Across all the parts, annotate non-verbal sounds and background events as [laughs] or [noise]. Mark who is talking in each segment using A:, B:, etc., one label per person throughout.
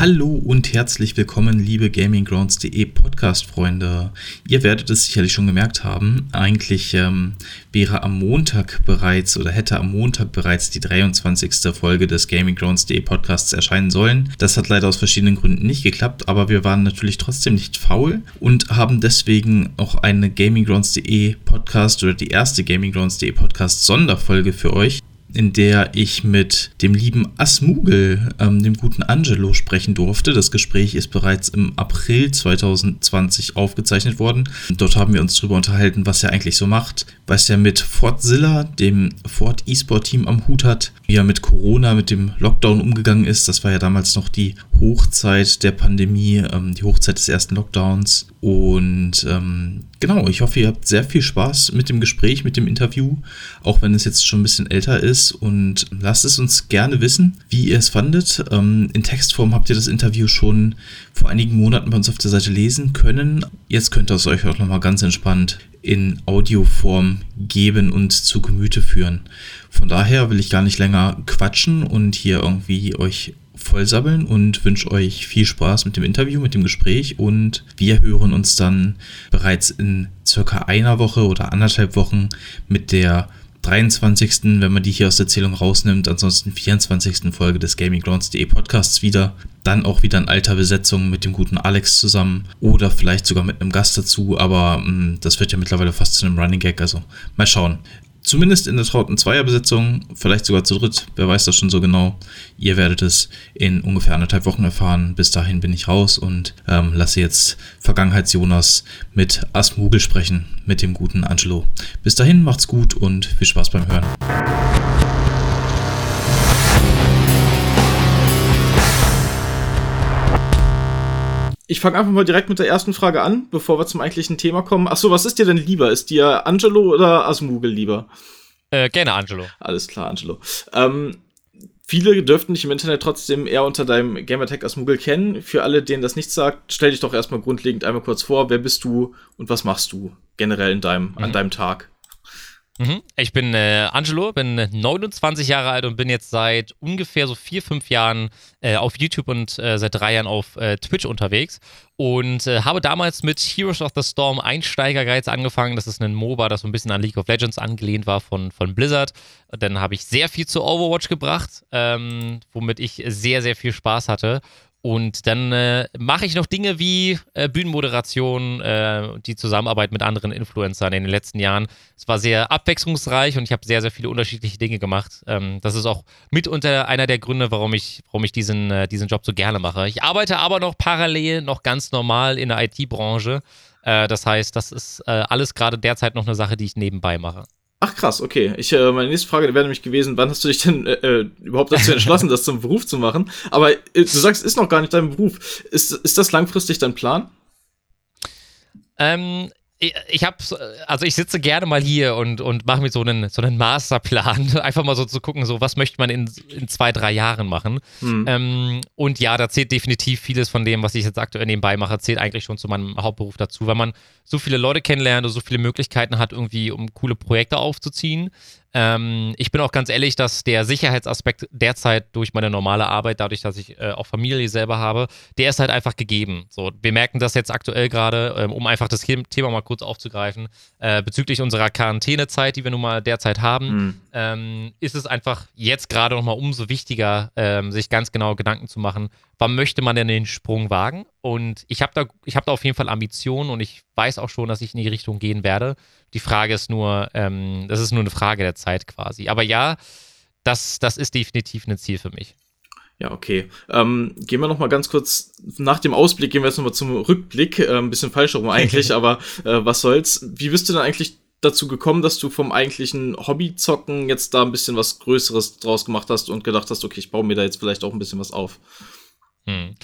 A: Hallo und herzlich willkommen, liebe GamingGrounds.de Podcast-Freunde. Ihr werdet es sicherlich schon gemerkt haben. Eigentlich ähm, wäre am Montag bereits oder hätte am Montag bereits die 23. Folge des GamingGrounds.de Podcasts erscheinen sollen. Das hat leider aus verschiedenen Gründen nicht geklappt, aber wir waren natürlich trotzdem nicht faul und haben deswegen auch eine GamingGrounds.de Podcast oder die erste GamingGrounds.de Podcast Sonderfolge für euch in der ich mit dem lieben Asmugel, ähm, dem guten Angelo, sprechen durfte. Das Gespräch ist bereits im April 2020 aufgezeichnet worden. Dort haben wir uns darüber unterhalten, was er eigentlich so macht, was er mit Fortzilla, dem Ford E-Sport-Team am Hut hat, wie er mit Corona, mit dem Lockdown umgegangen ist. Das war ja damals noch die Hochzeit der Pandemie, ähm, die Hochzeit des ersten Lockdowns. Und ähm, genau, ich hoffe, ihr habt sehr viel Spaß mit dem Gespräch, mit dem Interview, auch wenn es jetzt schon ein bisschen älter ist. Und lasst es uns gerne wissen, wie ihr es fandet. Ähm, in Textform habt ihr das Interview schon vor einigen Monaten bei uns auf der Seite lesen können. Jetzt könnt ihr es euch auch nochmal ganz entspannt in Audioform geben und zu Gemüte führen. Von daher will ich gar nicht länger quatschen und hier irgendwie euch vollsabbeln und wünsche euch viel Spaß mit dem Interview, mit dem Gespräch und wir hören uns dann bereits in circa einer Woche oder anderthalb Wochen mit der 23., wenn man die hier aus der Zählung rausnimmt, ansonsten 24. Folge des GamingGrounds.de Podcasts wieder. Dann auch wieder in alter Besetzung mit dem guten Alex zusammen oder vielleicht sogar mit einem Gast dazu, aber mh, mm, das wird ja mittlerweile fast zu einem Running Gag, also mal schauen. Zumindest in der trauten Zweierbesetzung, vielleicht sogar zu dritt, wer weiß das schon so genau. Ihr werdet es in ungefähr anderthalb Wochen erfahren. Bis dahin bin ich raus und ähm, lasse jetzt Vergangenheits-Jonas mit Asmugel sprechen, mit dem guten Angelo. Bis dahin macht's gut und viel Spaß beim Hören. Ich fange einfach mal direkt mit der ersten Frage an, bevor wir zum eigentlichen Thema kommen. Achso, was ist dir denn lieber? Ist dir Angelo oder Asmugel lieber?
B: Äh, gerne Angelo.
A: Alles klar, Angelo. Ähm, viele dürften dich im Internet trotzdem eher unter deinem Gamertag Asmugel kennen. Für alle, denen das nichts sagt, stell dich doch erstmal grundlegend einmal kurz vor. Wer bist du und was machst du generell in deinem, mhm. an deinem Tag?
B: Mhm. Ich bin äh, Angelo, bin 29 Jahre alt und bin jetzt seit ungefähr so vier, fünf Jahren äh, auf YouTube und äh, seit drei Jahren auf äh, Twitch unterwegs und äh, habe damals mit Heroes of the Storm Einsteigergeiz angefangen. Das ist ein MOBA, das so ein bisschen an League of Legends angelehnt war von, von Blizzard. Dann habe ich sehr viel zu Overwatch gebracht, ähm, womit ich sehr, sehr viel Spaß hatte und dann äh, mache ich noch Dinge wie äh, Bühnenmoderation, äh, die Zusammenarbeit mit anderen Influencern in den letzten Jahren. Es war sehr abwechslungsreich und ich habe sehr, sehr viele unterschiedliche Dinge gemacht. Ähm, das ist auch mitunter einer der Gründe, warum ich, warum ich diesen, äh, diesen Job so gerne mache. Ich arbeite aber noch parallel, noch ganz normal in der IT-Branche. Äh, das heißt, das ist äh, alles gerade derzeit noch eine Sache, die ich nebenbei mache.
A: Ach krass, okay. Ich, äh, meine nächste Frage wäre nämlich gewesen, wann hast du dich denn äh, äh überhaupt dazu entschlossen, [laughs] das zum Beruf zu machen? Aber äh, du sagst, ist noch gar nicht dein Beruf. Ist, ist das langfristig dein Plan?
B: Ähm, ich, ich habe, also ich sitze gerne mal hier und, und mache mir so einen, so einen Masterplan, [laughs] einfach mal so zu gucken, so was möchte man in, in zwei, drei Jahren machen. Mhm. Ähm, und ja, da zählt definitiv vieles von dem, was ich jetzt aktuell nebenbei mache, zählt eigentlich schon zu meinem Hauptberuf dazu, weil man so viele Leute kennenlernt und so viele Möglichkeiten hat, irgendwie um coole Projekte aufzuziehen. Ähm, ich bin auch ganz ehrlich, dass der Sicherheitsaspekt derzeit durch meine normale Arbeit, dadurch, dass ich äh, auch Familie selber habe, der ist halt einfach gegeben. So, wir merken das jetzt aktuell gerade, ähm, um einfach das Thema mal kurz aufzugreifen, äh, bezüglich unserer Quarantänezeit, die wir nun mal derzeit haben, mhm. ähm, ist es einfach jetzt gerade nochmal umso wichtiger, ähm, sich ganz genau Gedanken zu machen, wann möchte man denn den Sprung wagen? Und ich habe da, hab da auf jeden Fall Ambitionen und ich weiß auch schon, dass ich in die Richtung gehen werde. Die Frage ist nur, ähm, das ist nur eine Frage der Zeit quasi. Aber ja, das, das ist definitiv ein Ziel für mich.
A: Ja, okay. Ähm, gehen wir noch mal ganz kurz nach dem Ausblick, gehen wir jetzt noch mal zum Rückblick. Äh, ein bisschen falsch rum eigentlich, [laughs] aber äh, was soll's. Wie bist du denn eigentlich dazu gekommen, dass du vom eigentlichen Hobbyzocken jetzt da ein bisschen was Größeres draus gemacht hast und gedacht hast, okay, ich baue mir da jetzt vielleicht auch ein bisschen was auf?
B: Hm.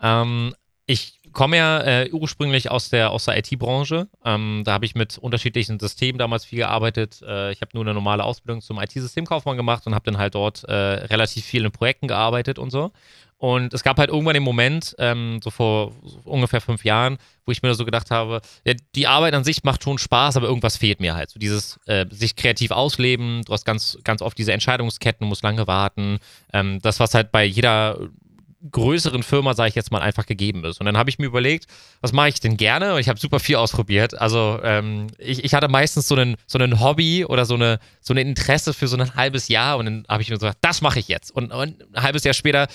B: Ähm, ich komme ja äh, ursprünglich aus der, aus der IT-Branche. Ähm, da habe ich mit unterschiedlichen Systemen damals viel gearbeitet. Äh, ich habe nur eine normale Ausbildung zum IT-Systemkaufmann gemacht und habe dann halt dort äh, relativ viel in Projekten gearbeitet und so. Und es gab halt irgendwann den Moment, ähm, so vor ungefähr fünf Jahren, wo ich mir so gedacht habe, ja, die Arbeit an sich macht schon Spaß, aber irgendwas fehlt mir halt. So dieses äh, sich kreativ ausleben, du hast ganz, ganz oft diese Entscheidungsketten, musst lange warten. Ähm, das, was halt bei jeder größeren Firma, sage ich jetzt mal, einfach gegeben ist. Und dann habe ich mir überlegt, was mache ich denn gerne? Und ich habe super viel ausprobiert. Also ähm, ich, ich hatte meistens so einen, so einen Hobby oder so eine so ein Interesse für so ein halbes Jahr und dann habe ich mir gesagt, das mache ich jetzt. Und, und ein halbes Jahr später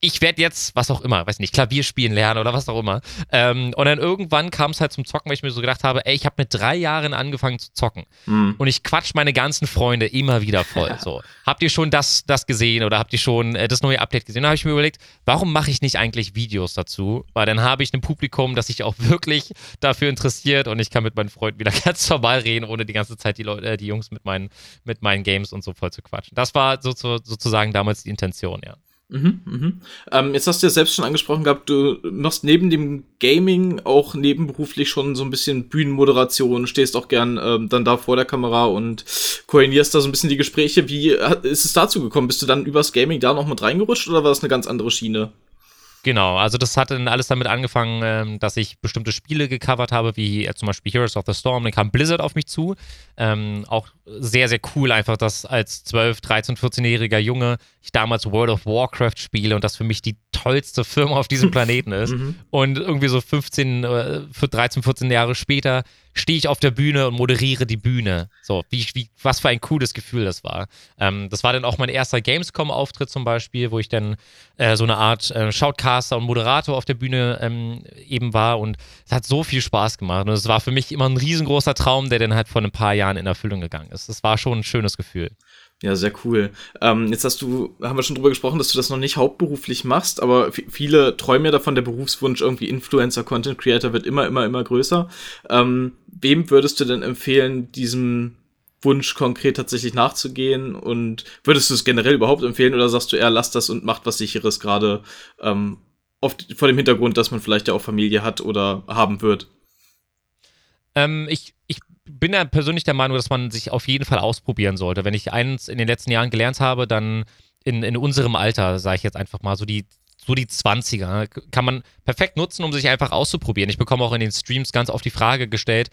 B: ich werde jetzt, was auch immer, weiß nicht, Klavier spielen lernen oder was auch immer. Ähm, und dann irgendwann kam es halt zum Zocken, weil ich mir so gedacht habe, ey, ich habe mit drei Jahren angefangen zu zocken. Mhm. Und ich quatsch meine ganzen Freunde immer wieder voll. So, habt ihr schon das, das gesehen oder habt ihr schon äh, das neue Update gesehen? Da habe ich mir überlegt, warum mache ich nicht eigentlich Videos dazu? Weil dann habe ich ein Publikum, das sich auch wirklich dafür interessiert und ich kann mit meinen Freunden wieder [laughs] ganz normal reden, ohne die ganze Zeit die Leute, äh, die Jungs mit meinen, mit meinen Games und so voll zu quatschen. Das war so, so, sozusagen damals die Intention, ja.
C: Mhm, mhm. Ähm, jetzt hast du ja selbst schon angesprochen gehabt, du machst neben dem Gaming auch nebenberuflich schon so ein bisschen Bühnenmoderation, stehst auch gern ähm, dann da vor der Kamera und koordinierst da so ein bisschen die Gespräche. Wie ist es dazu gekommen? Bist du dann übers Gaming da noch mit reingerutscht oder war das eine ganz andere Schiene?
B: Genau, also das hat dann alles damit angefangen, ähm, dass ich bestimmte Spiele gecovert habe, wie äh, zum Beispiel Heroes of the Storm. Dann kam Blizzard auf mich zu. Ähm, auch sehr, sehr cool, einfach, dass als 12, 13, 14-jähriger Junge ich damals World of Warcraft spiele und das für mich die tollste Firma auf diesem [laughs] Planeten ist. Mhm. Und irgendwie so 15, äh, 13, 14 Jahre später stehe ich auf der Bühne und moderiere die Bühne. So, wie, wie, was für ein cooles Gefühl das war. Ähm, das war dann auch mein erster Gamescom-Auftritt zum Beispiel, wo ich dann äh, so eine Art äh, Shoutcaster und Moderator auf der Bühne ähm, eben war und es hat so viel Spaß gemacht und es war für mich immer ein riesengroßer Traum, der dann halt vor ein paar Jahren in Erfüllung gegangen ist. Das war schon ein schönes Gefühl.
C: Ja, sehr cool. Ähm, jetzt hast du, haben wir schon drüber gesprochen, dass du das noch nicht hauptberuflich machst, aber viele träumen ja davon, der Berufswunsch irgendwie Influencer, Content Creator wird immer, immer, immer größer. Ähm, wem würdest du denn empfehlen, diesem Wunsch konkret tatsächlich nachzugehen? Und würdest du es generell überhaupt empfehlen oder sagst du eher, lass das und macht was sicheres gerade ähm, vor dem Hintergrund, dass man vielleicht ja auch Familie hat oder haben wird?
B: Ähm, ich, ich bin ja persönlich der Meinung, dass man sich auf jeden Fall ausprobieren sollte. Wenn ich eins in den letzten Jahren gelernt habe, dann in, in unserem Alter, sage ich jetzt einfach mal, so die, so die 20er, kann man perfekt nutzen, um sich einfach auszuprobieren. Ich bekomme auch in den Streams ganz oft die Frage gestellt,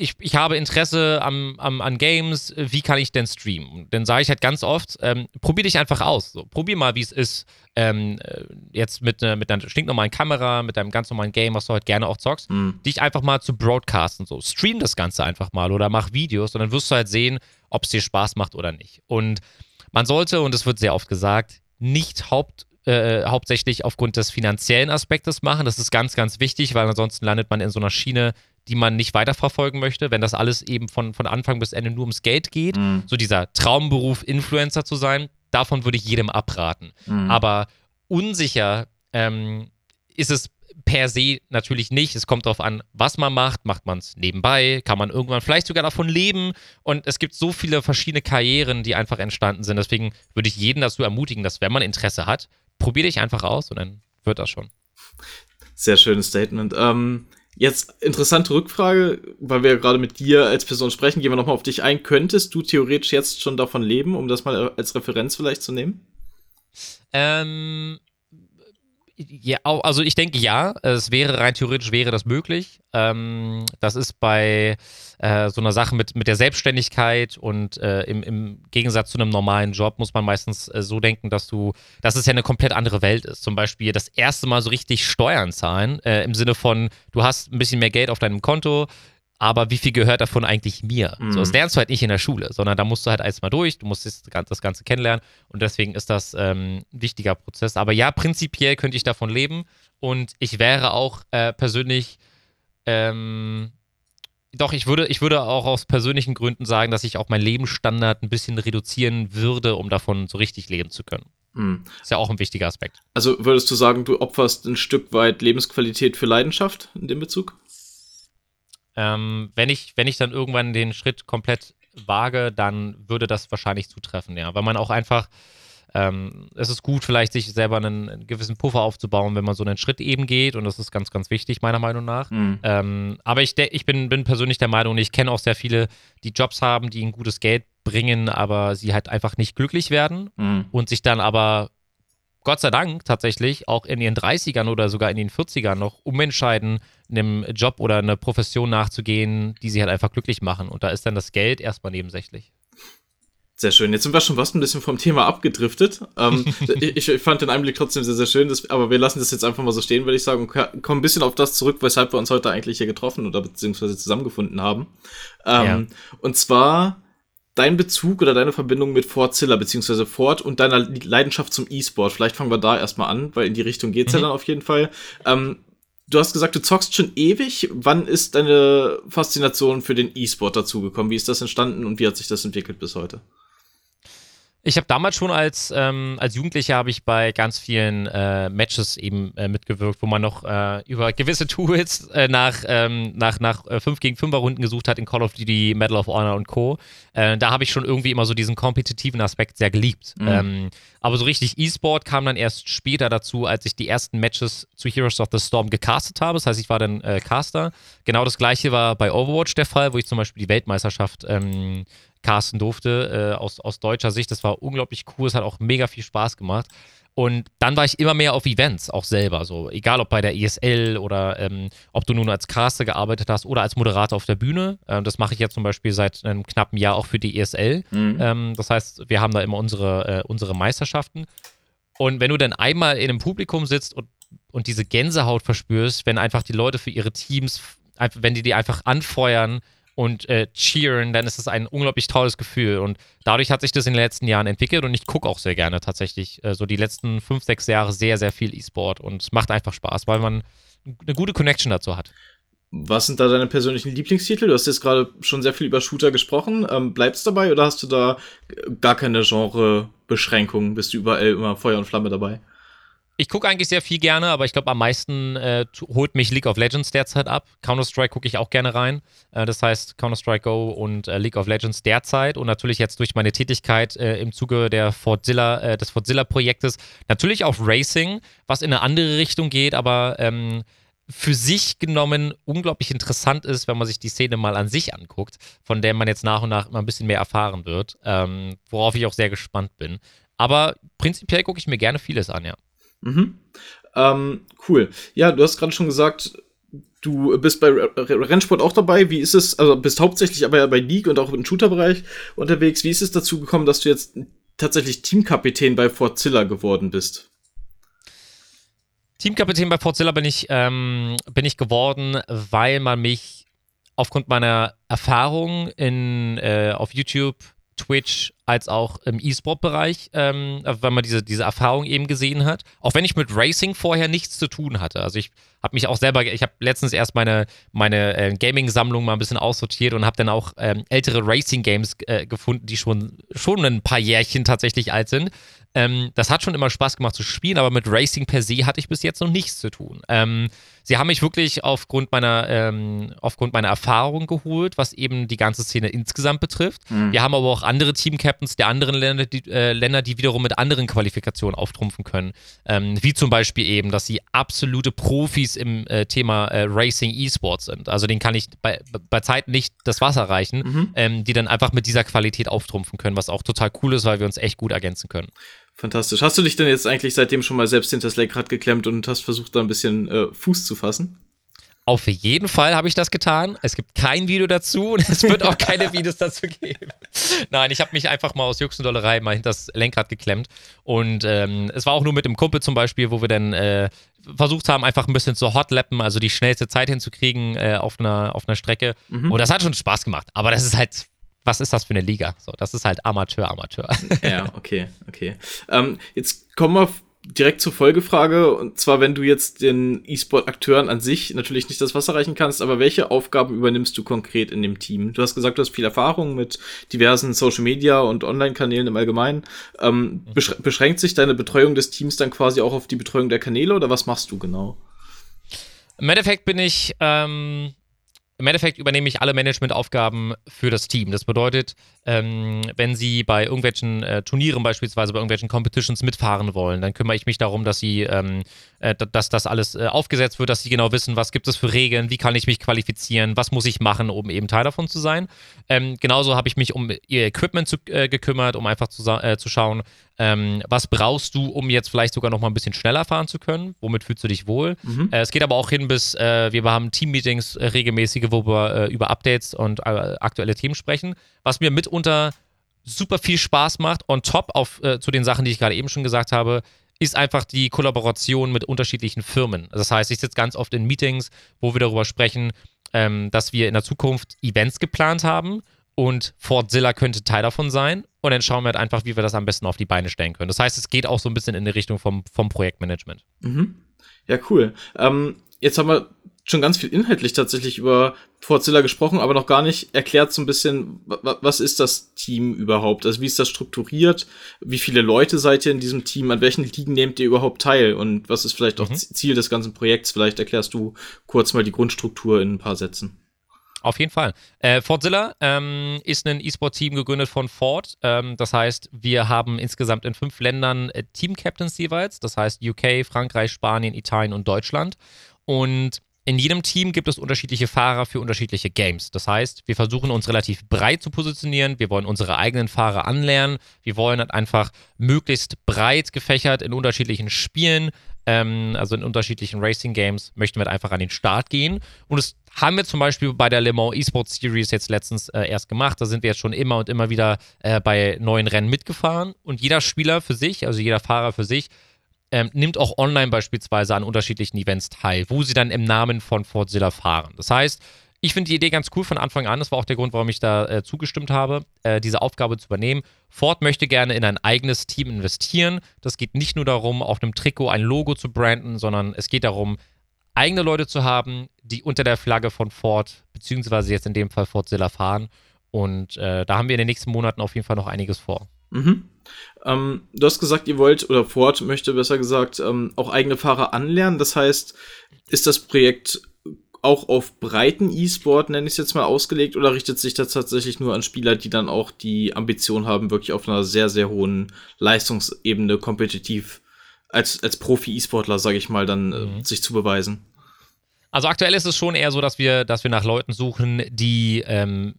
B: ich, ich habe Interesse am, am, an Games, wie kann ich denn streamen? Dann sage ich halt ganz oft, ähm, probier dich einfach aus. So, probier mal, wie es ist, ähm, äh, jetzt mit, mit einer stinknormalen Kamera, mit einem ganz normalen Game, was du halt gerne auch zockst, mhm. dich einfach mal zu broadcasten. So, stream das Ganze einfach mal oder mach Videos und dann wirst du halt sehen, ob es dir Spaß macht oder nicht. Und man sollte, und es wird sehr oft gesagt, nicht Haupt äh, hauptsächlich aufgrund des finanziellen Aspektes machen. Das ist ganz, ganz wichtig, weil ansonsten landet man in so einer Schiene, die man nicht weiterverfolgen möchte, wenn das alles eben von, von Anfang bis Ende nur ums Geld geht. Mhm. So dieser Traumberuf, Influencer zu sein, davon würde ich jedem abraten. Mhm. Aber unsicher ähm, ist es per se natürlich nicht. Es kommt darauf an, was man macht. Macht man es nebenbei? Kann man irgendwann vielleicht sogar davon leben? Und es gibt so viele verschiedene Karrieren, die einfach entstanden sind. Deswegen würde ich jeden dazu ermutigen, dass wenn man Interesse hat, probier dich einfach aus und dann wird das schon.
C: Sehr schönes Statement. Ähm, Jetzt interessante Rückfrage, weil wir ja gerade mit dir als Person sprechen, gehen wir nochmal auf dich ein. Könntest du theoretisch jetzt schon davon leben, um das mal als Referenz vielleicht zu nehmen?
B: Ähm, ja, also ich denke ja, es wäre rein theoretisch wäre das möglich. Ähm, das ist bei äh, so einer Sache mit, mit der Selbstständigkeit und äh, im, im Gegensatz zu einem normalen Job muss man meistens äh, so denken, dass du, dass es ja eine komplett andere Welt ist. Zum Beispiel das erste Mal so richtig Steuern zahlen, äh, im Sinne von, du hast ein bisschen mehr Geld auf deinem Konto, aber wie viel gehört davon eigentlich mir? Mhm. So, das lernst du halt nicht in der Schule, sondern da musst du halt erstmal durch, du musst das Ganze kennenlernen und deswegen ist das ähm, ein wichtiger Prozess. Aber ja, prinzipiell könnte ich davon leben und ich wäre auch äh, persönlich, ähm, doch, ich würde, ich würde auch aus persönlichen Gründen sagen, dass ich auch meinen Lebensstandard ein bisschen reduzieren würde, um davon so richtig leben zu können. Mhm. Ist ja auch ein wichtiger Aspekt.
C: Also würdest du sagen, du opferst ein Stück weit Lebensqualität für Leidenschaft in dem Bezug?
B: Ähm, wenn, ich, wenn ich dann irgendwann den Schritt komplett wage, dann würde das wahrscheinlich zutreffen, ja. Weil man auch einfach, ähm, es ist gut, vielleicht sich selber einen, einen, gewissen Puffer aufzubauen, wenn man so einen Schritt eben geht. Und das ist ganz, ganz wichtig, meiner Meinung nach. Mhm. Ähm, aber ich, ich bin, bin persönlich der Meinung, ich kenne auch sehr viele, die Jobs haben, die ihnen gutes Geld bringen, aber sie halt einfach nicht glücklich werden mhm. und sich dann aber Gott sei Dank tatsächlich auch in ihren 30ern oder sogar in den 40ern noch umentscheiden, einem Job oder einer Profession nachzugehen, die sie halt einfach glücklich machen. Und da ist dann das Geld erstmal nebensächlich.
C: Sehr schön. Jetzt sind wir schon fast ein bisschen vom Thema abgedriftet. Ähm, [laughs] ich, ich, fand den Einblick trotzdem sehr, sehr schön, das, aber wir lassen das jetzt einfach mal so stehen, würde ich sagen, und kommen ein bisschen auf das zurück, weshalb wir uns heute eigentlich hier getroffen oder beziehungsweise zusammengefunden haben. Ähm, ja. Und zwar dein Bezug oder deine Verbindung mit Fortzilla beziehungsweise Ford und deiner Leidenschaft zum E-Sport. Vielleicht fangen wir da erstmal an, weil in die Richtung geht's mhm. ja dann auf jeden Fall. Ähm, du hast gesagt, du zockst schon ewig. Wann ist deine Faszination für den E-Sport dazugekommen? Wie ist das entstanden und wie hat sich das entwickelt bis heute?
B: Ich habe damals schon als, ähm, als Jugendlicher habe ich bei ganz vielen äh, Matches eben äh, mitgewirkt, wo man noch äh, über gewisse [laughs] Tools äh, nach, ähm, nach, nach 5 äh, gegen 5er Runden gesucht hat in Call of Duty, Medal of Honor und Co. Äh, da habe ich schon irgendwie immer so diesen kompetitiven Aspekt sehr geliebt. Mhm. Ähm, aber so richtig E-Sport kam dann erst später dazu, als ich die ersten Matches zu Heroes of the Storm gecastet habe. Das heißt, ich war dann Caster. Genau das gleiche war bei Overwatch der Fall, wo ich zum Beispiel die Weltmeisterschaft ähm, casten durfte, äh, aus, aus deutscher Sicht. Das war unglaublich cool, es hat auch mega viel Spaß gemacht. Und dann war ich immer mehr auf Events, auch selber. So, egal ob bei der ESL oder ähm, ob du nun als Caster gearbeitet hast oder als Moderator auf der Bühne. Ähm, das mache ich ja zum Beispiel seit einem knappen Jahr auch für die ESL. Mhm. Ähm, das heißt, wir haben da immer unsere, äh, unsere Meisterschaften. Und wenn du dann einmal in einem Publikum sitzt und, und diese Gänsehaut verspürst, wenn einfach die Leute für ihre Teams, wenn die die einfach anfeuern, und äh, cheeren, dann ist es ein unglaublich tolles Gefühl. Und dadurch hat sich das in den letzten Jahren entwickelt und ich gucke auch sehr gerne tatsächlich äh, so die letzten fünf, sechs Jahre sehr, sehr viel E-Sport und es macht einfach Spaß, weil man eine gute Connection dazu hat.
C: Was sind da deine persönlichen Lieblingstitel? Du hast jetzt gerade schon sehr viel über Shooter gesprochen. Ähm, bleibst dabei oder hast du da gar keine Genrebeschränkungen? Bist du überall immer Feuer und Flamme dabei?
B: Ich gucke eigentlich sehr viel gerne, aber ich glaube, am meisten äh, holt mich League of Legends derzeit ab. Counter-Strike gucke ich auch gerne rein. Äh, das heißt, Counter-Strike Go und äh, League of Legends derzeit und natürlich jetzt durch meine Tätigkeit äh, im Zuge der Fortzilla, äh, des Fortzilla-Projektes natürlich auch Racing, was in eine andere Richtung geht, aber ähm, für sich genommen unglaublich interessant ist, wenn man sich die Szene mal an sich anguckt, von der man jetzt nach und nach immer ein bisschen mehr erfahren wird, ähm, worauf ich auch sehr gespannt bin. Aber prinzipiell gucke ich mir gerne vieles an, ja.
C: Mhm. Ähm, cool. Ja, du hast gerade schon gesagt, du bist bei Rennsport auch dabei. Wie ist es, also bist hauptsächlich aber bei League und auch im Shooter-Bereich unterwegs. Wie ist es dazu gekommen, dass du jetzt tatsächlich Teamkapitän bei Fortzilla geworden bist?
B: Teamkapitän bei Fortzilla bin ich, ähm, bin ich geworden, weil man mich aufgrund meiner Erfahrung in, äh, auf YouTube Twitch als auch im E-Sport-Bereich, ähm, weil man diese, diese Erfahrung eben gesehen hat. Auch wenn ich mit Racing vorher nichts zu tun hatte. Also ich habe mich auch selber, ich habe letztens erst meine, meine äh, Gaming-Sammlung mal ein bisschen aussortiert und habe dann auch ähm, ältere Racing-Games äh, gefunden, die schon, schon ein paar Jährchen tatsächlich alt sind. Ähm, das hat schon immer Spaß gemacht zu spielen, aber mit Racing per se hatte ich bis jetzt noch nichts zu tun. Ähm, sie haben mich wirklich aufgrund meiner, ähm, aufgrund meiner Erfahrung geholt, was eben die ganze Szene insgesamt betrifft. Mhm. Wir haben aber auch andere Team-Captains der anderen Länder die, äh, Länder, die wiederum mit anderen Qualifikationen auftrumpfen können. Ähm, wie zum Beispiel eben, dass sie absolute Profis im äh, Thema äh, Racing E-Sports sind. Also den kann ich bei, bei Zeiten nicht das Wasser reichen, mhm. Ähm, die dann einfach mit dieser Qualität auftrumpfen können, was auch total cool ist, weil wir uns echt gut ergänzen können.
C: Fantastisch. Hast du dich denn jetzt eigentlich seitdem schon mal selbst hinter das Lenkrad geklemmt und hast versucht, da ein bisschen äh, Fuß zu fassen?
B: Auf jeden Fall habe ich das getan. Es gibt kein Video dazu und es wird auch keine [laughs] Videos dazu geben. Nein, ich habe mich einfach mal aus Jux und Dollerei mal hinter das Lenkrad geklemmt. Und ähm, es war auch nur mit dem Kumpel zum Beispiel, wo wir dann äh, versucht haben, einfach ein bisschen zu hotlappen, also die schnellste Zeit hinzukriegen äh, auf, einer, auf einer Strecke. Mhm. Und das hat schon Spaß gemacht. Aber das ist halt was ist das für eine Liga? So, das ist halt Amateur, Amateur. [laughs]
C: Ja, okay, okay. Ähm, jetzt kommen wir direkt zur Folgefrage. Und zwar, wenn du jetzt den E-Sport-Akteuren an sich natürlich nicht das Wasser reichen kannst, aber welche Aufgaben übernimmst du konkret in dem Team? Du hast gesagt, du hast viel Erfahrung mit diversen Social Media und Online-Kanälen im Allgemeinen. Ähm, beschränkt sich deine Betreuung des Teams dann quasi auch auf die Betreuung der Kanäle oder was machst du genau?
B: Im Endeffekt bin ich ähm, im Endeffekt übernehme ich alle Managementaufgaben für das Team. Das bedeutet, ähm, wenn sie bei irgendwelchen äh, Turnieren beispielsweise, bei irgendwelchen Competitions mitfahren wollen, dann kümmere ich mich darum, dass sie, ähm, äh, dass das alles äh, aufgesetzt wird, dass sie genau wissen, was gibt es für Regeln, wie kann ich mich qualifizieren, was muss ich machen, um eben Teil davon zu sein. Ähm, genauso habe ich mich um ihr Equipment zu, äh, gekümmert, um einfach zu, äh, zu schauen, ähm, was brauchst du, um jetzt vielleicht sogar noch mal ein bisschen schneller fahren zu können? Womit fühlst du dich wohl? Mhm. Äh, es geht aber auch hin bis, äh, wir haben Team-Meetings äh, regelmäßige, wo wir äh, über Updates und äh, aktuelle Themen sprechen, was mir mitunter super viel Spaß macht, on top auf, äh, zu den Sachen, die ich gerade eben schon gesagt habe, ist einfach die Kollaboration mit unterschiedlichen Firmen. Das heißt, ich sitze ganz oft in Meetings, wo wir darüber sprechen, ähm, dass wir in der Zukunft Events geplant haben und Fortzilla könnte Teil davon sein. Und dann schauen wir halt einfach, wie wir das am besten auf die Beine stellen können. Das heißt, es geht auch so ein bisschen in die Richtung vom, vom Projektmanagement.
C: Mhm. Ja, cool. Ähm, jetzt haben wir schon ganz viel inhaltlich tatsächlich über Fortzilla gesprochen, aber noch gar nicht erklärt so ein bisschen, was ist das Team überhaupt? Also wie ist das strukturiert? Wie viele Leute seid ihr in diesem Team? An welchen Ligen nehmt ihr überhaupt teil? Und was ist vielleicht auch mhm. Ziel des ganzen Projekts? Vielleicht erklärst du kurz mal die Grundstruktur in ein paar Sätzen.
B: Auf jeden Fall. Äh, Fortzilla ähm, ist ein E-Sport-Team gegründet von Ford. Ähm, das heißt, wir haben insgesamt in fünf Ländern äh, Team-Captains jeweils. Das heißt UK, Frankreich, Spanien, Italien und Deutschland. Und in jedem Team gibt es unterschiedliche Fahrer für unterschiedliche Games. Das heißt, wir versuchen uns relativ breit zu positionieren. Wir wollen unsere eigenen Fahrer anlernen. Wir wollen halt einfach möglichst breit gefächert in unterschiedlichen Spielen, ähm, also in unterschiedlichen Racing Games, möchten wir halt einfach an den Start gehen. Und das haben wir zum Beispiel bei der Le Mans Esports Series jetzt letztens äh, erst gemacht. Da sind wir jetzt schon immer und immer wieder äh, bei neuen Rennen mitgefahren. Und jeder Spieler für sich, also jeder Fahrer für sich, ähm, nimmt auch online beispielsweise an unterschiedlichen Events teil, wo sie dann im Namen von Fortzilla fahren. Das heißt, ich finde die Idee ganz cool von Anfang an. Das war auch der Grund, warum ich da äh, zugestimmt habe, äh, diese Aufgabe zu übernehmen. Ford möchte gerne in ein eigenes Team investieren. Das geht nicht nur darum, auf einem Trikot ein Logo zu branden, sondern es geht darum, eigene Leute zu haben, die unter der Flagge von Ford, beziehungsweise jetzt in dem Fall Fordzilla fahren. Und äh, da haben wir in den nächsten Monaten auf jeden Fall noch einiges vor.
C: Mhm. Ähm, du hast gesagt, ihr wollt, oder Ford möchte besser gesagt, ähm, auch eigene Fahrer anlernen. Das heißt, ist das Projekt auch auf breiten E-Sport, nenne ich es jetzt mal, ausgelegt oder richtet sich das tatsächlich nur an Spieler, die dann auch die Ambition haben, wirklich auf einer sehr, sehr hohen Leistungsebene kompetitiv als, als Profi-E-Sportler, sage ich mal, dann äh, mhm. sich zu beweisen?
B: Also aktuell ist es schon eher so, dass wir, dass wir nach Leuten suchen, die ähm,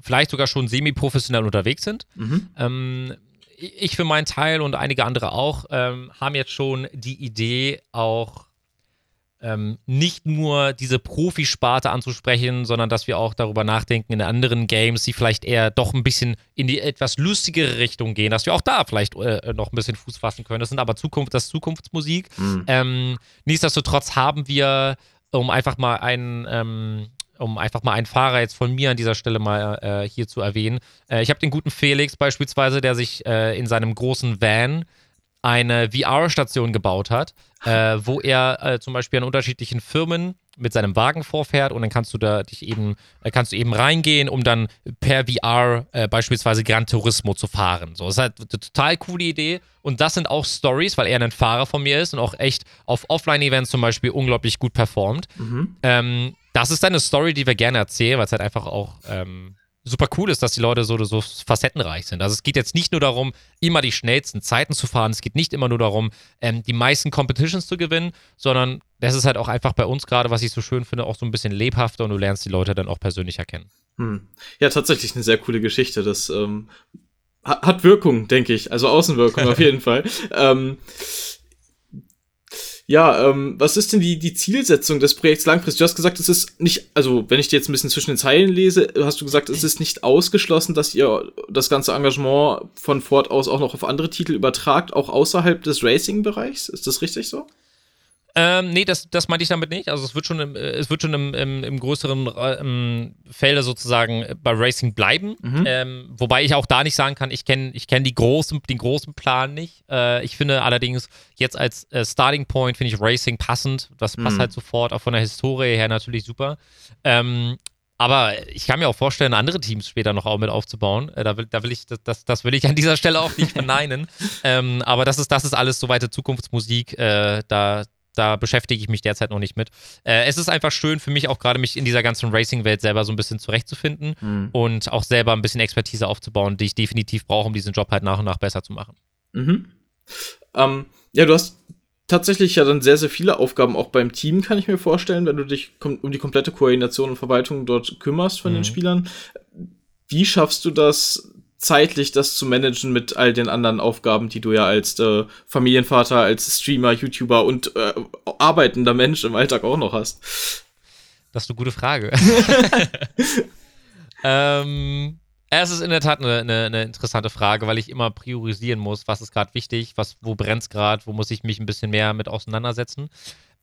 B: vielleicht sogar schon semi-professionell unterwegs sind. Mhm. Ähm, ich für meinen Teil und einige andere auch ähm, haben jetzt schon die Idee, auch ähm, nicht nur diese Profisparte anzusprechen, sondern dass wir auch darüber nachdenken in anderen Games, die vielleicht eher doch ein bisschen in die etwas lustigere Richtung gehen, dass wir auch da vielleicht äh, noch ein bisschen Fuß fassen können. Das sind aber Zukunft, das ist Zukunftsmusik. Mhm. Ähm, nichtsdestotrotz haben wir, um einfach mal einen ähm, um einfach mal einen Fahrer jetzt von mir an dieser Stelle mal äh, hier zu erwähnen. Äh, ich habe den guten Felix beispielsweise, der sich äh, in seinem großen Van eine VR-Station gebaut hat, äh, [laughs] wo er äh, zum Beispiel an unterschiedlichen Firmen mit seinem Wagen vorfährt und dann kannst du da dich eben, äh, kannst du eben reingehen, um dann per VR äh, beispielsweise Gran Turismo zu fahren. So, das ist halt eine total coole Idee. Und das sind auch Stories, weil er ein Fahrer von mir ist und auch echt auf Offline-Events zum Beispiel unglaublich gut performt. Mhm. Ähm, das ist dann eine Story, die wir gerne erzählen, weil es halt einfach auch ähm, super cool ist, dass die Leute so, so facettenreich sind. Also es geht jetzt nicht nur darum, immer die schnellsten Zeiten zu fahren, es geht nicht immer nur darum, ähm, die meisten Competitions zu gewinnen, sondern das ist halt auch einfach bei uns gerade, was ich so schön finde, auch so ein bisschen lebhafter und du lernst die Leute dann auch persönlich erkennen.
C: Hm. Ja, tatsächlich eine sehr coole Geschichte. Das ähm, hat Wirkung, denke ich. Also Außenwirkung [laughs] auf jeden Fall. Ähm, ja, ähm, was ist denn die, die Zielsetzung des Projekts langfristig? Du hast gesagt, es ist nicht, also wenn ich dir jetzt ein bisschen zwischen den Zeilen lese, hast du gesagt, es ist nicht ausgeschlossen, dass ihr das ganze Engagement von Ford aus auch noch auf andere Titel übertragt, auch außerhalb des Racing-Bereichs. Ist das richtig so?
B: Ähm, nee, das, das meinte ich damit nicht. Also es wird schon im, es wird schon im, im, im größeren ähm, Felder sozusagen bei Racing bleiben. Mhm. Ähm, wobei ich auch da nicht sagen kann, ich kenne ich kenn großen, den großen Plan nicht. Äh, ich finde allerdings jetzt als äh, Starting Point finde ich Racing passend. Das passt mhm. halt sofort, auch von der Historie her natürlich super. Ähm, aber ich kann mir auch vorstellen, andere Teams später noch auch mit aufzubauen. Äh, da, will, da will ich, das, das will ich an dieser Stelle auch nicht [laughs] verneinen. ähm, aber das ist, das ist alles so weite Zukunftsmusik. Äh, da, da beschäftige ich mich derzeit noch nicht mit. Äh, es ist einfach schön für mich auch gerade mich in dieser ganzen Racing-Welt selber so ein bisschen zurechtzufinden mhm. und auch selber ein bisschen Expertise aufzubauen, die ich definitiv brauche, um diesen Job halt nach und nach besser zu machen.
C: Mhm. Ähm, ja, du hast tatsächlich ja dann sehr, sehr viele Aufgaben auch beim Team, kann ich mir vorstellen, wenn du dich um die komplette Koordination und Verwaltung dort kümmerst von mhm. den Spielern. Wie schaffst du das, zeitlich das zu managen mit all den anderen Aufgaben, die du ja als äh, Familienvater, als Streamer, YouTuber und äh, arbeitender Mensch im Alltag auch noch hast?
B: Das ist eine gute Frage. [laughs] ähm, Es ist in der Tat eine, eine, eine interessante Frage, weil ich immer priorisieren muss, was ist gerade wichtig, was, wo brennt es gerade, wo muss ich mich ein bisschen mehr mit auseinandersetzen.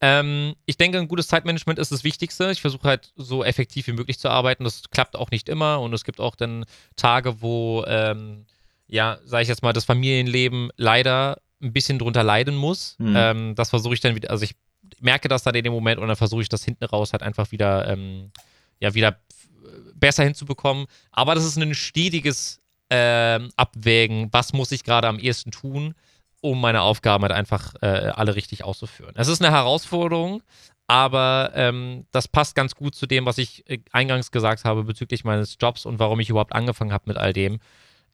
B: Ähm, ich denke, ein gutes Zeitmanagement ist das Wichtigste. Ich versuche halt so effektiv wie möglich zu arbeiten. Das klappt auch nicht immer und es gibt auch dann Tage, wo, ähm, ja, sage ich jetzt mal, das Familienleben leider ein bisschen drunter leiden muss. Mhm. Ähm, das versuche ich dann wieder, also ich merke das dann in dem Moment und dann versuche ich das hinten raus halt einfach wieder, ähm, ja, wieder besser hinzubekommen. Aber das ist ein stetiges äh, Abwägen, was muss ich gerade am ehesten tun, um meine Aufgaben halt einfach äh, alle richtig auszuführen. Es ist eine Herausforderung, aber ähm, das passt ganz gut zu dem, was ich äh, eingangs gesagt habe bezüglich meines Jobs und warum ich überhaupt angefangen habe mit all dem.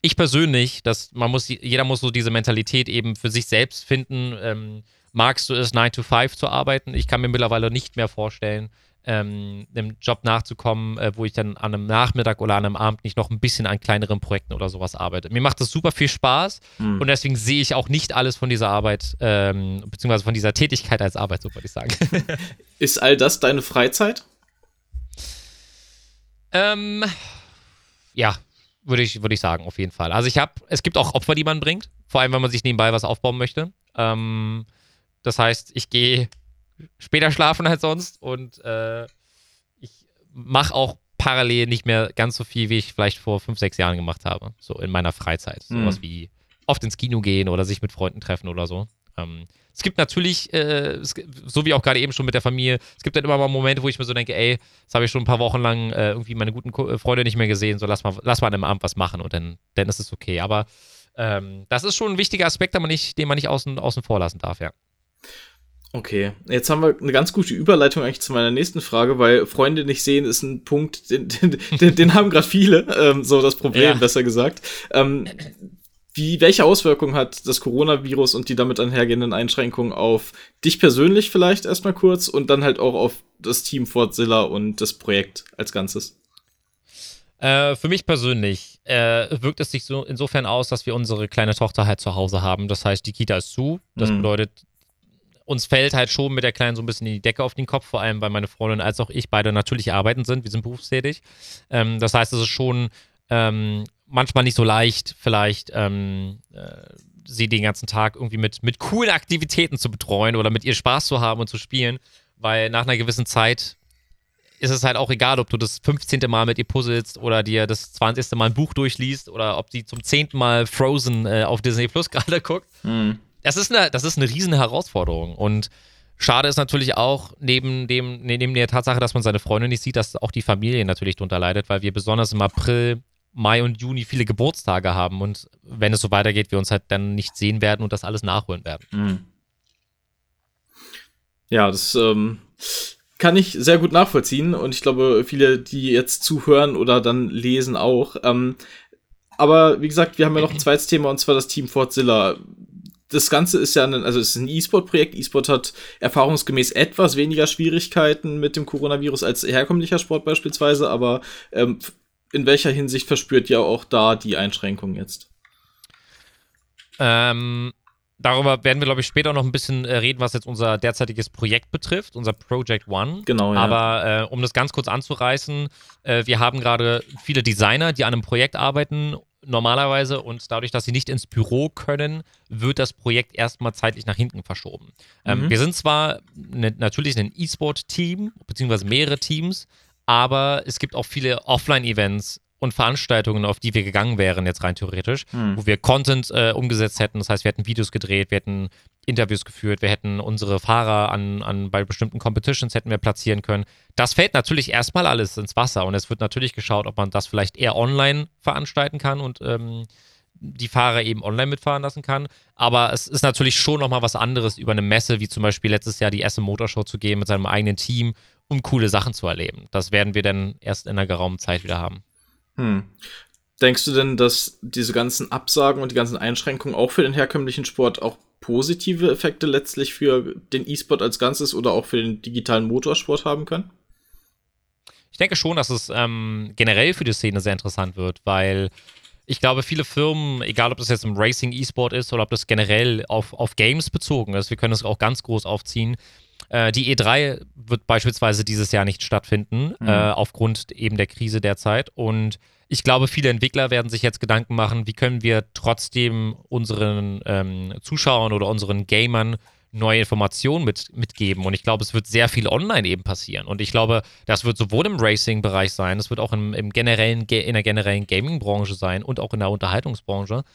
B: Ich persönlich, dass man muss, jeder muss so diese Mentalität eben für sich selbst finden. Ähm, magst du es, 9 to 5 zu arbeiten? Ich kann mir mittlerweile nicht mehr vorstellen, ähm, einem Job nachzukommen, äh, wo ich dann an einem Nachmittag oder an einem Abend nicht noch ein bisschen an kleineren Projekten oder sowas arbeite. Mir macht das super viel Spaß mhm. und deswegen sehe ich auch nicht alles von dieser Arbeit, ähm, beziehungsweise von dieser Tätigkeit als Arbeit, so würde ich sagen. [laughs]
C: Ist all das deine Freizeit?
B: Ähm, ja, würde ich, würd ich sagen, auf jeden Fall. Also ich habe, es gibt auch Opfer, die man bringt, vor allem wenn man sich nebenbei was aufbauen möchte. Ähm, das heißt, ich gehe später schlafen als sonst und äh, ich mache auch parallel nicht mehr ganz so viel, wie ich vielleicht vor fünf, sechs Jahren gemacht habe. So in meiner Freizeit. Mhm. Sowas wie oft ins Kino gehen oder sich mit Freunden treffen oder so. Ähm, es gibt natürlich, äh, es, so wie auch gerade eben schon mit der Familie, es gibt dann immer mal Momente, wo ich mir so denke, ey, das habe ich schon ein paar Wochen lang äh, irgendwie meine guten Ko äh, Freunde nicht mehr gesehen, so lass mal, lass mal an einem Abend was machen und dann, dann ist es okay. Aber ähm, das ist schon ein wichtiger Aspekt, den man nicht, den man nicht außen, außen vor lassen darf, ja.
C: Okay, jetzt haben wir eine ganz gute Überleitung eigentlich zu meiner nächsten Frage, weil Freunde nicht sehen ist ein Punkt, den, den, den haben gerade viele, ähm, so das Problem, ja. besser gesagt. Ähm, wie, welche Auswirkungen hat das Coronavirus und die damit einhergehenden Einschränkungen auf dich persönlich vielleicht erstmal kurz und dann halt auch auf das Team Fortzilla und das Projekt als Ganzes?
B: Äh, für mich persönlich äh, wirkt es sich so insofern aus, dass wir unsere kleine Tochter halt zu Hause haben. Das heißt, die Kita ist zu. Das mhm. bedeutet, uns fällt halt schon mit der Kleinen so ein bisschen in die Decke auf den Kopf, vor allem weil meine Freundin als auch ich beide natürlich arbeiten sind. Wir sind berufstätig. Ähm, das heißt, es ist schon ähm, manchmal nicht so leicht, vielleicht ähm, äh, sie den ganzen Tag irgendwie mit, mit coolen Aktivitäten zu betreuen oder mit ihr Spaß zu haben und zu spielen, weil nach einer gewissen Zeit ist es halt auch egal, ob du das 15. Mal mit ihr puzzelst oder dir das 20. Mal ein Buch durchliest oder ob sie zum 10. Mal Frozen äh, auf Disney Plus [laughs] gerade guckt. Mhm das ist eine, das ist eine riesen Herausforderung. Und schade ist natürlich auch, neben, dem, neben der Tatsache, dass man seine Freunde nicht sieht, dass auch die Familie natürlich darunter leidet, weil wir besonders im April, Mai und Juni viele Geburtstage haben. Und wenn es so weitergeht, wir uns halt dann nicht sehen werden und das alles nachholen werden. Mhm.
C: Ja, das ähm, kann ich sehr gut nachvollziehen und ich glaube, viele, die jetzt zuhören oder dann lesen auch. Ähm, aber wie gesagt, wir haben ja noch ein zweites Thema und zwar das Team Fortzilla das Ganze ist ja ein, also es ist ein E-Sport-Projekt. E-Sport hat erfahrungsgemäß etwas weniger Schwierigkeiten mit dem Coronavirus als herkömmlicher Sport beispielsweise, aber ähm, in welcher Hinsicht verspürt ihr auch da die Einschränkung jetzt?
B: Ähm, darüber werden wir, glaube ich, später noch ein bisschen äh, reden, was jetzt unser derzeitiges Projekt betrifft, unser Project One.
C: Genau,
B: ja. Aber äh, um das ganz kurz anzureißen, äh, wir haben gerade viele Designer, die an einem Projekt arbeiten normalerweise und dadurch, dass sie nicht ins Büro können, wird das Projekt erstmal zeitlich nach hinten verschoben. Ähm, mhm. Ähm, wir sind zwar ne, natürlich ein E-Sport-Team, beziehungsweise mehrere Teams, aber es gibt auch viele Offline-Events und Veranstaltungen, auf die wir gegangen wären, jetzt rein theoretisch, mhm. wo wir Content äh, umgesetzt hätten. Das heißt, wir hätten Videos gedreht, wir hätten Interviews geführt, wir hätten unsere Fahrer an, an bei bestimmten Competitions hätten wir platzieren können. Das fällt natürlich erstmal alles ins Wasser und es wird natürlich geschaut, ob man das vielleicht eher online veranstalten kann und ähm, die Fahrer eben online mitfahren lassen kann. Aber es ist natürlich schon nochmal was anderes, über eine Messe, wie zum Beispiel letztes Jahr die Essen Motorshow zu gehen mit seinem eigenen Team, um coole Sachen zu erleben. Das werden wir dann erst in einer geraumen Zeit wieder haben.
C: Hm. Denkst du denn, dass diese ganzen Absagen und die ganzen Einschränkungen auch für den herkömmlichen Sport auch positive Effekte letztlich für den E-Sport als Ganzes oder auch für den digitalen Motorsport haben können?
B: Ich denke schon, dass es ähm, generell für die Szene sehr interessant wird, weil ich glaube, viele Firmen, egal ob das jetzt im Racing E-Sport ist oder ob das generell auf, auf Games bezogen ist, wir können es auch ganz groß aufziehen, Äh, die E3 wird beispielsweise dieses Jahr nicht stattfinden, mhm. äh, aufgrund eben der Krise derzeit. Und ich glaube, viele Entwickler werden sich jetzt Gedanken machen, wie können wir trotzdem unseren ähm, Zuschauern oder unseren Gamern neue Informationen mit, mitgeben. Und ich glaube, es wird sehr viel online eben passieren. Und ich glaube, das wird sowohl im Racing-Bereich sein, das wird auch im, im generellen, in der generellen Gaming-Branche sein und auch in der Unterhaltungsbranche.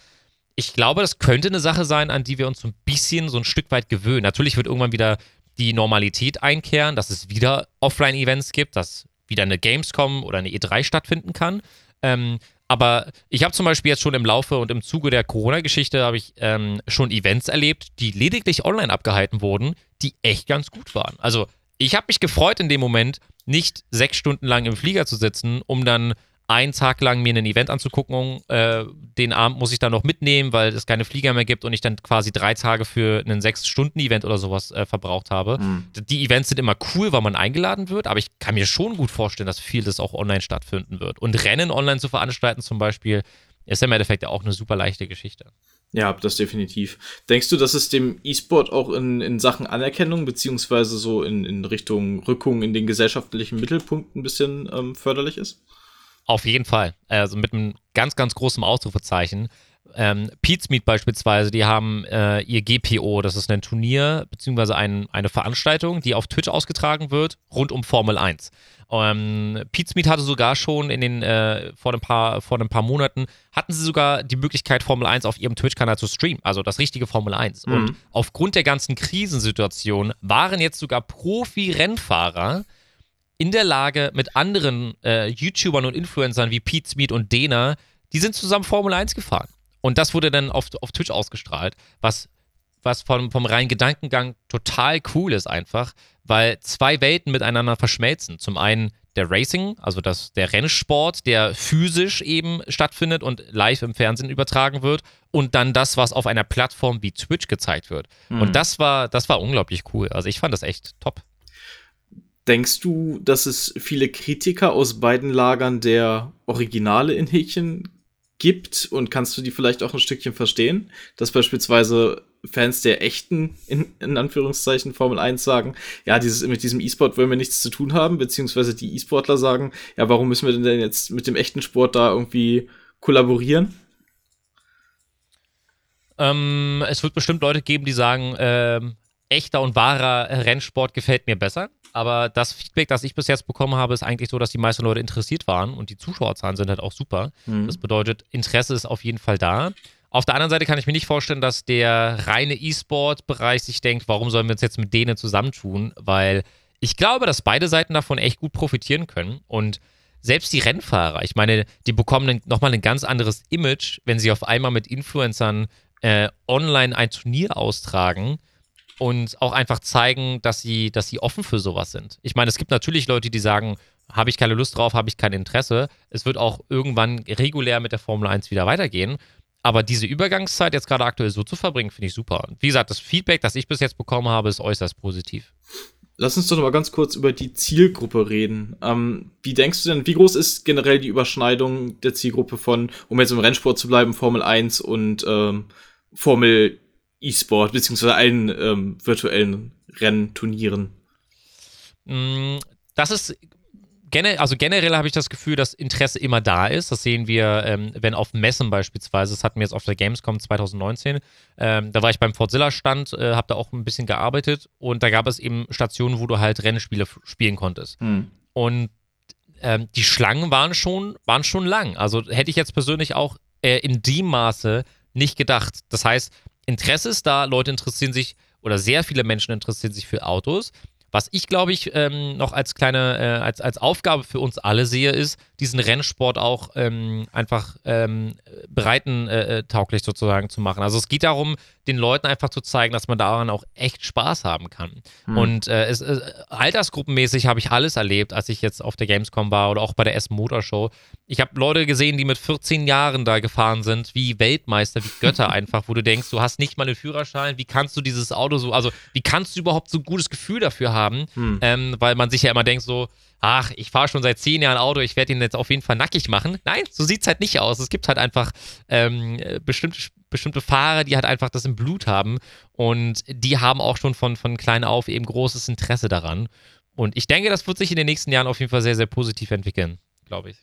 B: Ich glaube, das könnte eine Sache sein, an die wir uns so ein bisschen, so ein Stück weit gewöhnen. Natürlich wird irgendwann wieder die Normalität einkehren, dass es wieder Offline-Events gibt, dass wieder eine Gamescom oder eine E3 stattfinden kann. Ähm, aber ich habe zum Beispiel jetzt schon im Laufe und im Zuge der Corona-Geschichte habe ich ähm, schon Events erlebt, die lediglich online abgehalten wurden, die echt ganz gut waren. Also ich habe mich gefreut in dem Moment, nicht sechs Stunden lang im Flieger zu sitzen, um dann einen Tag lang mir ein Event anzugucken. Äh, den Abend muss ich dann noch mitnehmen, weil es keine Flieger mehr gibt und ich dann quasi drei Tage für einen Sechs-Stunden-Event oder sowas äh, verbraucht habe. Mhm. Die Events sind immer cool, weil man eingeladen wird, aber ich kann mir schon gut vorstellen, dass vieles auch online stattfinden wird. Und Rennen online zu veranstalten zum Beispiel, ist im Endeffekt auch eine super leichte Geschichte.
C: Ja, das definitiv. Denkst du, dass es dem E-Sport auch in, in Sachen Anerkennung beziehungsweise so in, in Richtung Rückung in den gesellschaftlichen Mittelpunkt ein bisschen ähm, förderlich ist?
B: Auf jeden Fall. Also mit einem ganz, ganz großen Ausrufezeichen. Ähm, Meet beispielsweise, die haben äh, ihr GPO, das ist ein Turnier beziehungsweise ein, eine Veranstaltung, die auf Twitch ausgetragen wird, rund um Formel 1. Ähm, Meet hatte sogar schon in den, äh, vor, ein paar, vor ein paar Monaten, hatten sie sogar die Möglichkeit, Formel 1 auf ihrem Twitch-Kanal zu streamen, also das richtige Formel 1. Mhm. Und aufgrund der ganzen Krisensituation waren jetzt sogar Profi-Rennfahrer, in der Lage, mit anderen äh, YouTubern und Influencern wie Pete Smith und Dena, die sind zusammen Formel 1 gefahren. Und das wurde dann auf, auf Twitch ausgestrahlt, was, was vom, vom reinen Gedankengang total cool ist einfach, weil zwei Welten miteinander verschmelzen. Zum einen der Racing, also das, der Rennsport, der physisch eben stattfindet und live im Fernsehen übertragen wird, und dann das, was auf einer Plattform wie Twitch gezeigt wird. Mhm. Und das war, das war unglaublich cool. Also ich fand das echt top.
C: Denkst du, dass es viele Kritiker aus beiden Lagern der Originale in Häkchen gibt und kannst du die vielleicht auch ein Stückchen verstehen? Dass beispielsweise Fans der echten, in, in Anführungszeichen, Formel 1 sagen, ja, dieses, mit diesem E-Sport wollen wir nichts zu tun haben, beziehungsweise die E-Sportler sagen, ja, warum müssen wir denn jetzt mit dem echten Sport da irgendwie kollaborieren?
B: Ähm, es wird bestimmt Leute geben, die sagen, ähm, echter und wahrer Rennsport gefällt mir besser. Aber das Feedback, das ich bis jetzt bekommen habe, ist eigentlich so, dass die meisten Leute interessiert waren und die Zuschauerzahlen sind halt auch super. Mhm. Das bedeutet, Interesse ist auf jeden Fall da. Auf der anderen Seite kann ich mir nicht vorstellen, dass der reine E-Sport-Bereich sich denkt, warum sollen wir uns jetzt mit denen zusammentun? Weil ich glaube, dass beide Seiten davon echt gut profitieren können. Und selbst die Rennfahrer, ich meine, die bekommen nochmal ein ganz anderes Image, wenn sie auf einmal mit Influencern äh, online ein Turnier austragen und auch einfach zeigen, dass sie, dass sie offen für sowas sind. Ich meine, es gibt natürlich Leute, die sagen, habe ich keine Lust drauf, habe ich kein Interesse. Es wird auch irgendwann regulär mit der Formel 1 wieder weitergehen. Aber diese Übergangszeit jetzt gerade aktuell so zu verbringen, finde ich super. Wie gesagt, das Feedback, das ich bis jetzt bekommen habe, ist äußerst positiv.
C: Lass uns doch noch mal ganz kurz über die Zielgruppe reden. Ähm, wie denkst du denn, wie groß ist generell die Überschneidung der Zielgruppe von, um jetzt im Rennsport zu bleiben, Formel 1 und ähm, Formel E-Sport, beziehungsweise allen ähm, virtuellen Rennturnieren?
B: Mm, das ist also generell habe ich das Gefühl, dass Interesse immer da ist. Das sehen wir, ähm, wenn auf Messen beispielsweise, das hatten wir jetzt auf der Gamescom 2019, ähm, da war ich beim Fordzilla-Stand, äh, habe da auch ein bisschen gearbeitet und da gab es eben Stationen, wo du halt Rennspiele spielen konntest. Hm. Und ähm, die Schlangen waren schon, waren schon lang. Also hätte ich jetzt persönlich auch äh, in dem Maße nicht gedacht. Das heißt, Interesse ist da, Leute interessieren sich oder sehr viele Menschen interessieren sich für Autos. Was ich, glaube ich, ähm, noch als kleine, äh, als, als Aufgabe für uns alle sehe, ist, diesen Rennsport auch ähm, einfach ähm, breitentauglich äh, sozusagen zu machen. Also es geht darum, den Leuten einfach zu zeigen, dass man daran auch echt Spaß haben kann. Hm. Und äh, es, äh, altersgruppenmäßig habe ich alles erlebt, als ich jetzt auf der Gamescom war oder auch bei der S Motor Show. Ich habe Leute gesehen, die mit 14 Jahren da gefahren sind, wie Weltmeister, wie Götter [laughs] einfach, wo du denkst, du hast nicht mal einen Führerschein, wie kannst du dieses Auto so, also wie kannst du überhaupt so ein gutes Gefühl dafür haben? Hm. Ähm, weil man sich ja immer denkt so, ach, ich fahre schon seit zehn Jahren Auto, ich werde ihn jetzt auf jeden Fall nackig machen. Nein, so sieht es halt nicht aus. Es gibt halt einfach ähm, bestimmte bestimmte Fahrer, die halt einfach das im Blut haben und die haben auch schon von, von klein auf eben großes Interesse daran. Und ich denke, das wird sich in den nächsten Jahren auf jeden Fall sehr, sehr positiv entwickeln, glaube ich.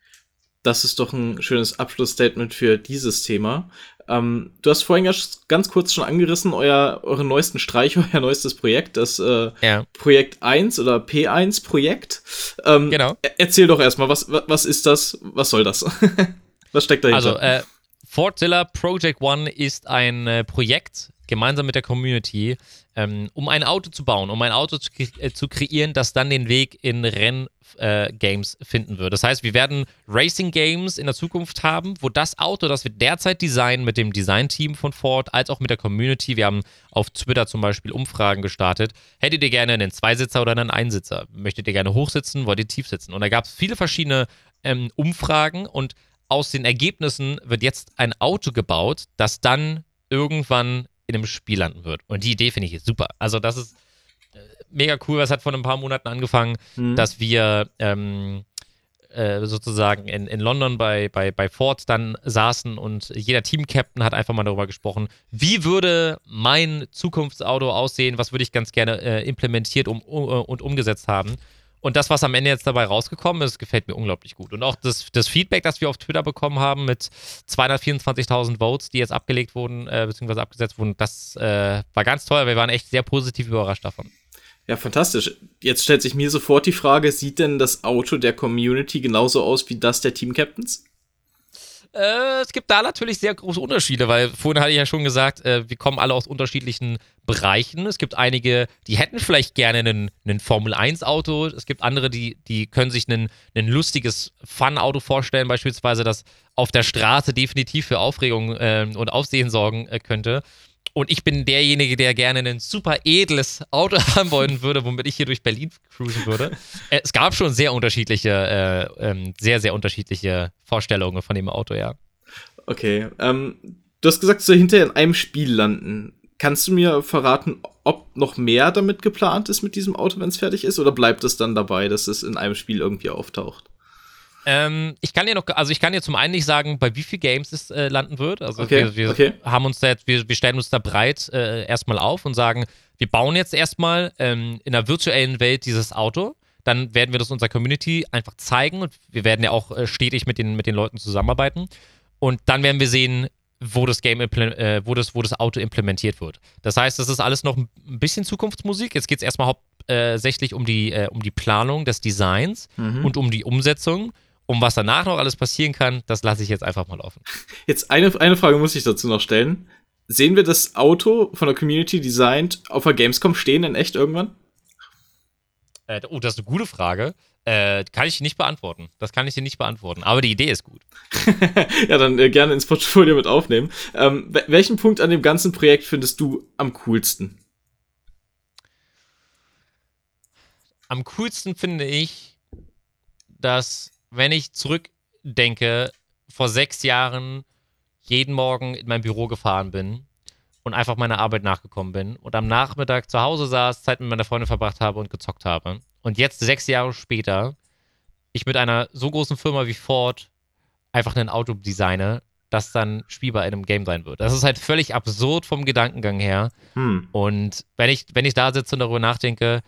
C: Das ist doch ein schönes Abschlussstatement für dieses Thema. Ähm, du hast vorhin ja ganz kurz schon angerissen, euer, euren neuesten Streich, [laughs] euer neuestes Projekt, das äh, ja. Projekt 1 oder P1 Projekt. Ähm, genau. Erzähl doch erstmal, was, was ist das? Was soll das? [laughs] was steckt dahinter?
B: Also, äh, Fortzilla Project One ist ein äh, Projekt gemeinsam mit der Community, ähm, um ein Auto zu bauen, um ein Auto zu, äh, zu kreieren, das dann den Weg in Renngames äh, finden wird. Das heißt, wir werden Racing Games in der Zukunft haben, wo das Auto, das wir derzeit designen mit dem Designteam von Ford, als auch mit der Community, wir haben auf Twitter zum Beispiel Umfragen gestartet, hättet ihr gerne einen Zweisitzer oder einen Einsitzer? Möchtet ihr gerne hochsitzen, wollt ihr tief sitzen? Und da gab es viele verschiedene ähm, Umfragen und aus den Ergebnissen wird jetzt ein Auto gebaut, das dann irgendwann in einem Spiel landen wird. Und die Idee finde ich super. Also, das ist äh, mega cool. Es hat vor ein paar Monaten angefangen, mhm. dass wir ähm, äh, sozusagen in, in London bei, bei, bei Ford dann saßen und jeder Team-Captain hat einfach mal darüber gesprochen, wie würde mein Zukunftsauto aussehen, was würde ich ganz gerne äh, implementiert um, um, und umgesetzt haben. Und das, was am Ende jetzt dabei rausgekommen ist, gefällt mir unglaublich gut. Und auch das, das Feedback, das wir auf Twitter bekommen haben mit 224.000 Votes, die jetzt abgelegt wurden, äh, beziehungsweise abgesetzt wurden, das äh, war ganz toll. Wir waren echt sehr positiv überrascht davon.
C: Ja, fantastisch. Jetzt stellt sich mir sofort die Frage, sieht denn das Auto der Community genauso aus wie das der Team Captains?
B: Äh, es gibt da natürlich sehr große Unterschiede, weil vorhin hatte ich ja schon gesagt, äh, wir kommen alle aus unterschiedlichen Bereichen. Es gibt einige, die hätten vielleicht gerne einen, einen Formel-1-Auto. Es gibt andere, die, die können sich ein lustiges Fun-Auto vorstellen, beispielsweise, das auf der Straße definitiv für Aufregung äh, und Aufsehen sorgen äh, könnte. Und ich bin derjenige, der gerne ein super edles Auto [laughs] haben wollen würde, womit ich hier durch Berlin cruisen würde. [laughs] Äh, es gab schon sehr unterschiedliche, äh, ähm, sehr, sehr unterschiedliche Vorstellungen von dem Auto, ja.
C: Okay. Ähm, du hast gesagt, du hinterher in einem Spiel landen. Kannst du mir verraten, ob noch mehr damit geplant ist mit diesem Auto, wenn es fertig ist? Oder bleibt es dann dabei, dass es in einem Spiel irgendwie auftaucht?
B: Ähm, ich kann dir noch, also ich kann dir zum einen nicht sagen, bei wie viel Games es äh, landen wird. Also okay, wir, wir okay. haben uns da jetzt, wir, wir stellen uns da breit äh, erstmal auf und sagen, wir bauen jetzt erstmal ähm, in der virtuellen Welt dieses Auto. Dann werden wir das unserer Community einfach zeigen und wir werden ja auch äh, stetig mit den, mit den Leuten zusammenarbeiten. Und dann werden wir sehen, wo das Game äh, wo das, wo das Auto implementiert wird. Das heißt, das ist alles noch ein bisschen Zukunftsmusik. Jetzt geht es erstmal hauptsächlich um die, äh, um die Planung des Designs mhm. und um die Umsetzung. Um was danach noch alles passieren kann, das lasse ich jetzt einfach mal offen.
C: Jetzt eine, eine Frage muss ich dazu noch stellen. Sehen wir das Auto von der Community designt auf der Gamescom stehen in echt irgendwann?
B: Äh, oh, das ist eine gute Frage. Äh, kann ich nicht beantworten. Das kann ich dir nicht beantworten. Aber die Idee ist gut. [laughs]
C: ja, dann äh, gerne ins Portfolio mit aufnehmen. Ähm, welchen Punkt an dem ganzen Projekt findest du am coolsten?
B: Am coolsten finde ich, dass wenn ich zurückdenke, vor sechs Jahren jeden Morgen in mein Büro gefahren bin und einfach meiner Arbeit nachgekommen bin und am Nachmittag zu Hause saß, Zeit mit meiner Freundin verbracht habe und gezockt habe. Und jetzt, sechs Jahre später, ich mit einer so großen Firma wie Ford einfach ein Auto designe, das dann spielbar in einem Game sein wird. Das ist halt völlig absurd vom Gedankengang her. Hm. Und wenn ich, wenn ich da sitze und darüber nachdenke,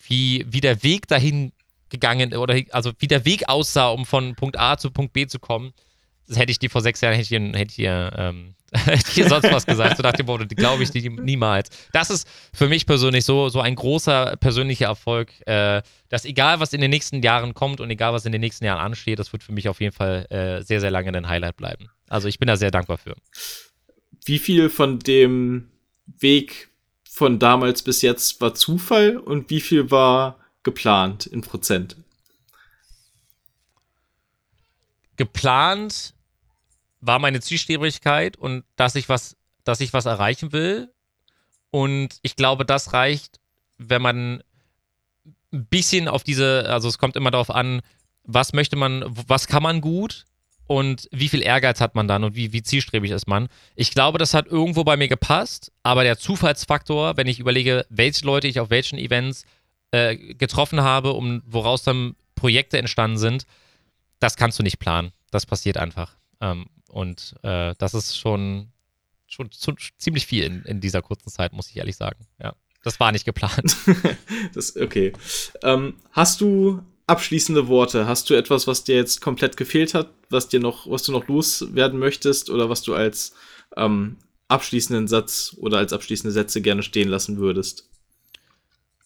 B: wie, wie der Weg dahin gegangen oder also wie der Weg aussah, um von Punkt A zu Punkt B zu kommen. Das hätte ich dir vor sechs Jahren, hätte ich, hätte ich, dir, ähm, [laughs] hätte ich dir sonst was gesagt. So nach dem Motto, glaube ich niemals. Das ist für mich persönlich so, so ein großer persönlicher Erfolg, äh, dass egal was in den nächsten Jahren kommt und egal was in den nächsten Jahren ansteht, das wird für mich auf jeden Fall äh, sehr, sehr lange ein Highlight bleiben. Also ich bin da sehr dankbar für.
C: Wie viel von dem Weg von damals bis jetzt war Zufall und wie viel war geplant in Prozent?
B: Geplant war meine Zielstrebigkeit und dass ich was, dass ich was erreichen will. Und ich glaube, das reicht, wenn man ein bisschen auf diese, also es kommt immer darauf an, was möchte man, was kann man gut und wie viel Ehrgeiz hat man dann und wie, wie zielstrebig ist man. Ich glaube, das hat irgendwo bei mir gepasst, aber der Zufallsfaktor, wenn ich überlege, welche Leute ich auf welchen Events äh, getroffen habe, um woraus dann Projekte entstanden sind, das kannst du nicht planen. Das passiert einfach. Ähm, und äh, das ist schon, schon, schon ziemlich viel in, in dieser kurzen Zeit, muss ich ehrlich sagen. Ja. Das war nicht geplant. [laughs]
C: das, okay. Ähm, hast du abschließende Worte? Hast du etwas, was dir jetzt komplett gefehlt hat, was dir noch, was du noch loswerden möchtest oder was du als ähm, abschließenden Satz oder als abschließende Sätze gerne stehen lassen würdest?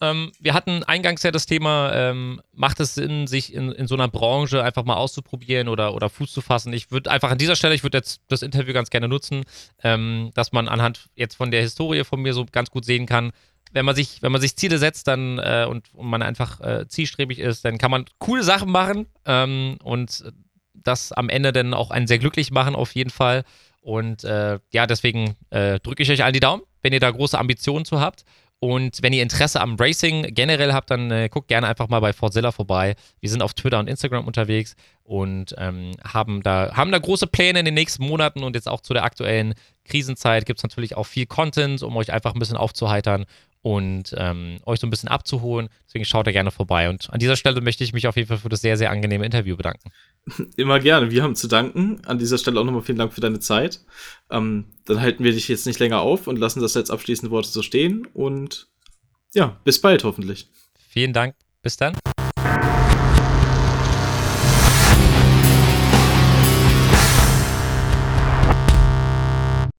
B: Ähm, wir hatten eingangs ja das Thema, ähm, macht es Sinn, sich in, in so einer Branche einfach mal auszuprobieren oder, oder Fuß zu fassen? Ich würde einfach an dieser Stelle, ich würde jetzt das Interview ganz gerne nutzen, ähm, dass man anhand jetzt von der Historie von mir so ganz gut sehen kann, wenn man sich, wenn man sich Ziele setzt dann äh, und, und, man einfach äh, zielstrebig ist, dann kann man coole Sachen machen ähm, und das am Ende dann auch einen sehr glücklich machen, auf jeden Fall. Und äh, ja, deswegen äh, drücke ich euch allen die Daumen, wenn ihr da große Ambitionen zu habt. Und wenn ihr Interesse am Racing generell habt, dann äh, guckt gerne einfach mal bei Fortzilla vorbei. Wir sind auf Twitter und Instagram unterwegs und ähm, haben, da, haben da große Pläne in den nächsten Monaten und jetzt auch zu der aktuellen Krisenzeit gibt es natürlich auch viel Content, um euch einfach ein bisschen aufzuheitern und ähm, euch so ein bisschen abzuholen. Deswegen schaut da gerne vorbei. Und an dieser Stelle möchte ich mich auf jeden Fall für das sehr, sehr angenehme Interview bedanken. [laughs]
C: Immer gerne. Wir haben zu danken. An dieser Stelle auch nochmal vielen Dank für deine Zeit. Ähm, dann halten wir dich jetzt nicht länger auf und lassen das jetzt abschließende Worte so stehen. Und ja, bis bald hoffentlich.
B: Vielen Dank. Bis dann.